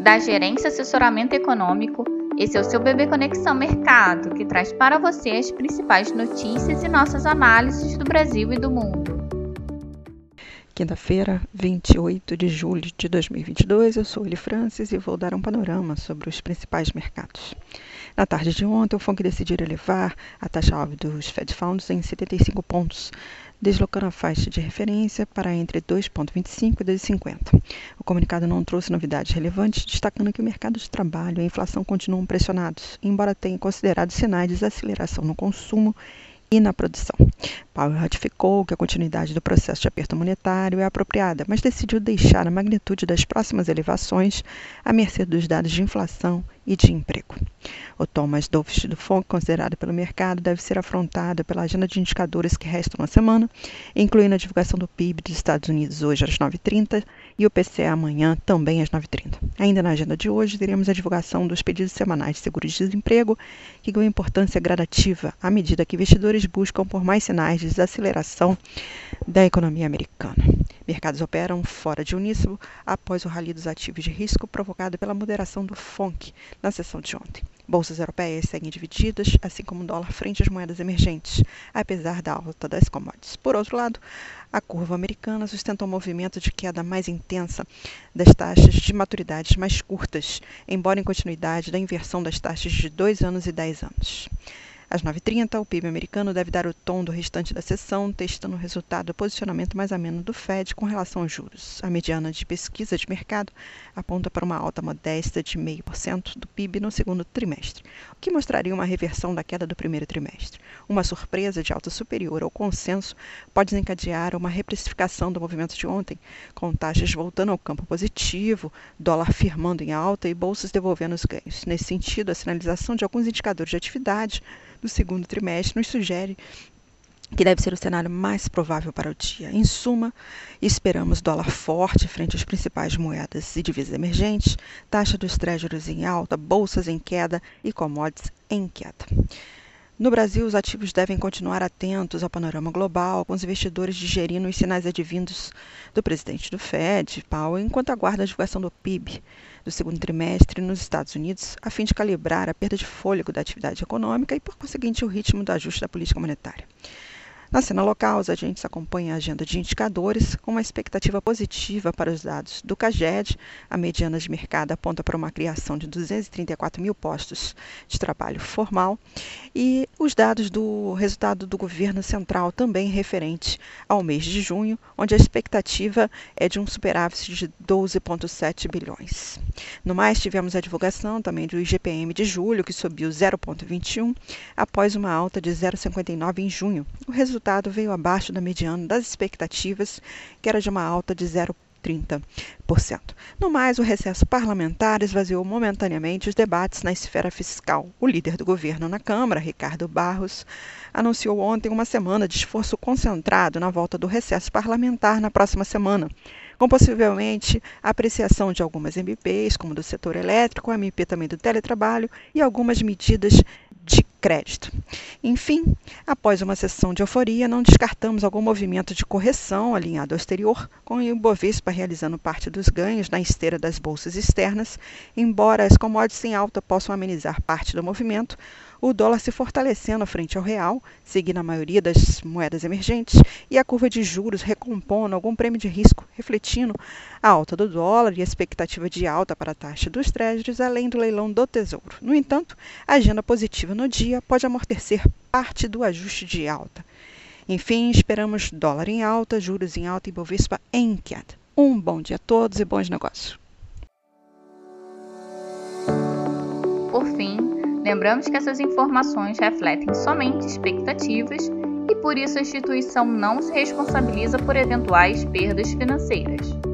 da Gerência Assessoramento Econômico. Esse é o seu Bebê Conexão Mercado, que traz para você as principais notícias e nossas análises do Brasil e do mundo. Quinta-feira, 28 de julho de 2022, eu sou Eli Francis e vou dar um panorama sobre os principais mercados. Na tarde de ontem, o FONC decidiu elevar a taxa-alvo dos Fed Funds em 75 pontos, deslocando a faixa de referência para entre 2,25 e 2,50. O comunicado não trouxe novidades relevantes, destacando que o mercado de trabalho e a inflação continuam pressionados, embora tenha considerado sinais de desaceleração no consumo e na produção. Powell ratificou que a continuidade do processo de aperto monetário é apropriada, mas decidiu deixar a magnitude das próximas elevações à mercê dos dados de inflação e de emprego. O tom mais dovish do FONC, considerado pelo mercado, deve ser afrontado pela agenda de indicadores que restam na semana, incluindo a divulgação do PIB dos Estados Unidos hoje às 9h30 e o PCE amanhã também às 9h30. Ainda na agenda de hoje, teremos a divulgação dos pedidos semanais de seguro de desemprego, que ganham importância gradativa à medida que investidores buscam por mais sinais de desaceleração da economia americana. Mercados operam fora de uníssono após o rally dos ativos de risco provocado pela moderação do FONC na sessão de ontem. Bolsas europeias seguem divididas, assim como o dólar frente às moedas emergentes, apesar da alta das commodities. Por outro lado, a curva americana sustenta um movimento de queda mais intensa das taxas de maturidades mais curtas, embora em continuidade da inversão das taxas de 2 anos e 10 anos. Às 9h30, o PIB americano deve dar o tom do restante da sessão, testando o resultado do posicionamento mais ameno do Fed com relação aos juros. A mediana de pesquisa de mercado aponta para uma alta modesta de 0,5% do PIB no segundo trimestre, o que mostraria uma reversão da queda do primeiro trimestre. Uma surpresa de alta superior ao consenso pode desencadear uma reprecificação do movimento de ontem, com taxas voltando ao campo positivo, dólar firmando em alta e bolsas devolvendo os ganhos. Nesse sentido, a sinalização de alguns indicadores de atividade do segundo trimestre nos sugere que deve ser o cenário mais provável para o dia. Em suma, esperamos dólar forte frente às principais moedas e divisas emergentes, taxa dos treasuries em alta, bolsas em queda e commodities em queda. No Brasil, os ativos devem continuar atentos ao panorama global, com os investidores digerindo os sinais advindos do presidente do Fed, Powell, enquanto aguarda a divulgação do PIB do segundo trimestre nos Estados Unidos, a fim de calibrar a perda de fôlego da atividade econômica e, por conseguinte, o ritmo do ajuste da política monetária. Na cena local, os agentes acompanham a agenda de indicadores com uma expectativa positiva para os dados do CAGED. A mediana de mercado aponta para uma criação de 234 mil postos de trabalho formal. E os dados do resultado do governo central também referente ao mês de junho, onde a expectativa é de um superávit de 12,7 bilhões. No mais, tivemos a divulgação também do IGPM de julho, que subiu 0,21 após uma alta de 0,59 em junho. O resultado resultado veio abaixo da mediana das expectativas, que era de uma alta de 0,30%. No mais, o recesso parlamentar esvaziou momentaneamente os debates na esfera fiscal. O líder do governo na Câmara, Ricardo Barros, anunciou ontem uma semana de esforço concentrado na volta do recesso parlamentar na próxima semana, com possivelmente a apreciação de algumas MPs, como do setor elétrico, a MP também do teletrabalho e algumas medidas de crédito. Enfim, após uma sessão de euforia, não descartamos algum movimento de correção alinhado ao exterior, com o Ibovespa realizando parte dos ganhos na esteira das bolsas externas, embora as commodities em alta possam amenizar parte do movimento, o dólar se fortalecendo frente ao real, seguindo a maioria das moedas emergentes, e a curva de juros recompondo algum prêmio de risco, refletindo a alta do dólar e a expectativa de alta para a taxa dos treasuries, além do leilão do Tesouro. No entanto, agenda positiva no dia pode amortecer parte do ajuste de alta. Enfim, esperamos dólar em alta, juros em alta e Bovespa em queda. Um bom dia a todos e bons negócios. Por fim, Lembramos que essas informações refletem somente expectativas e por isso a instituição não se responsabiliza por eventuais perdas financeiras.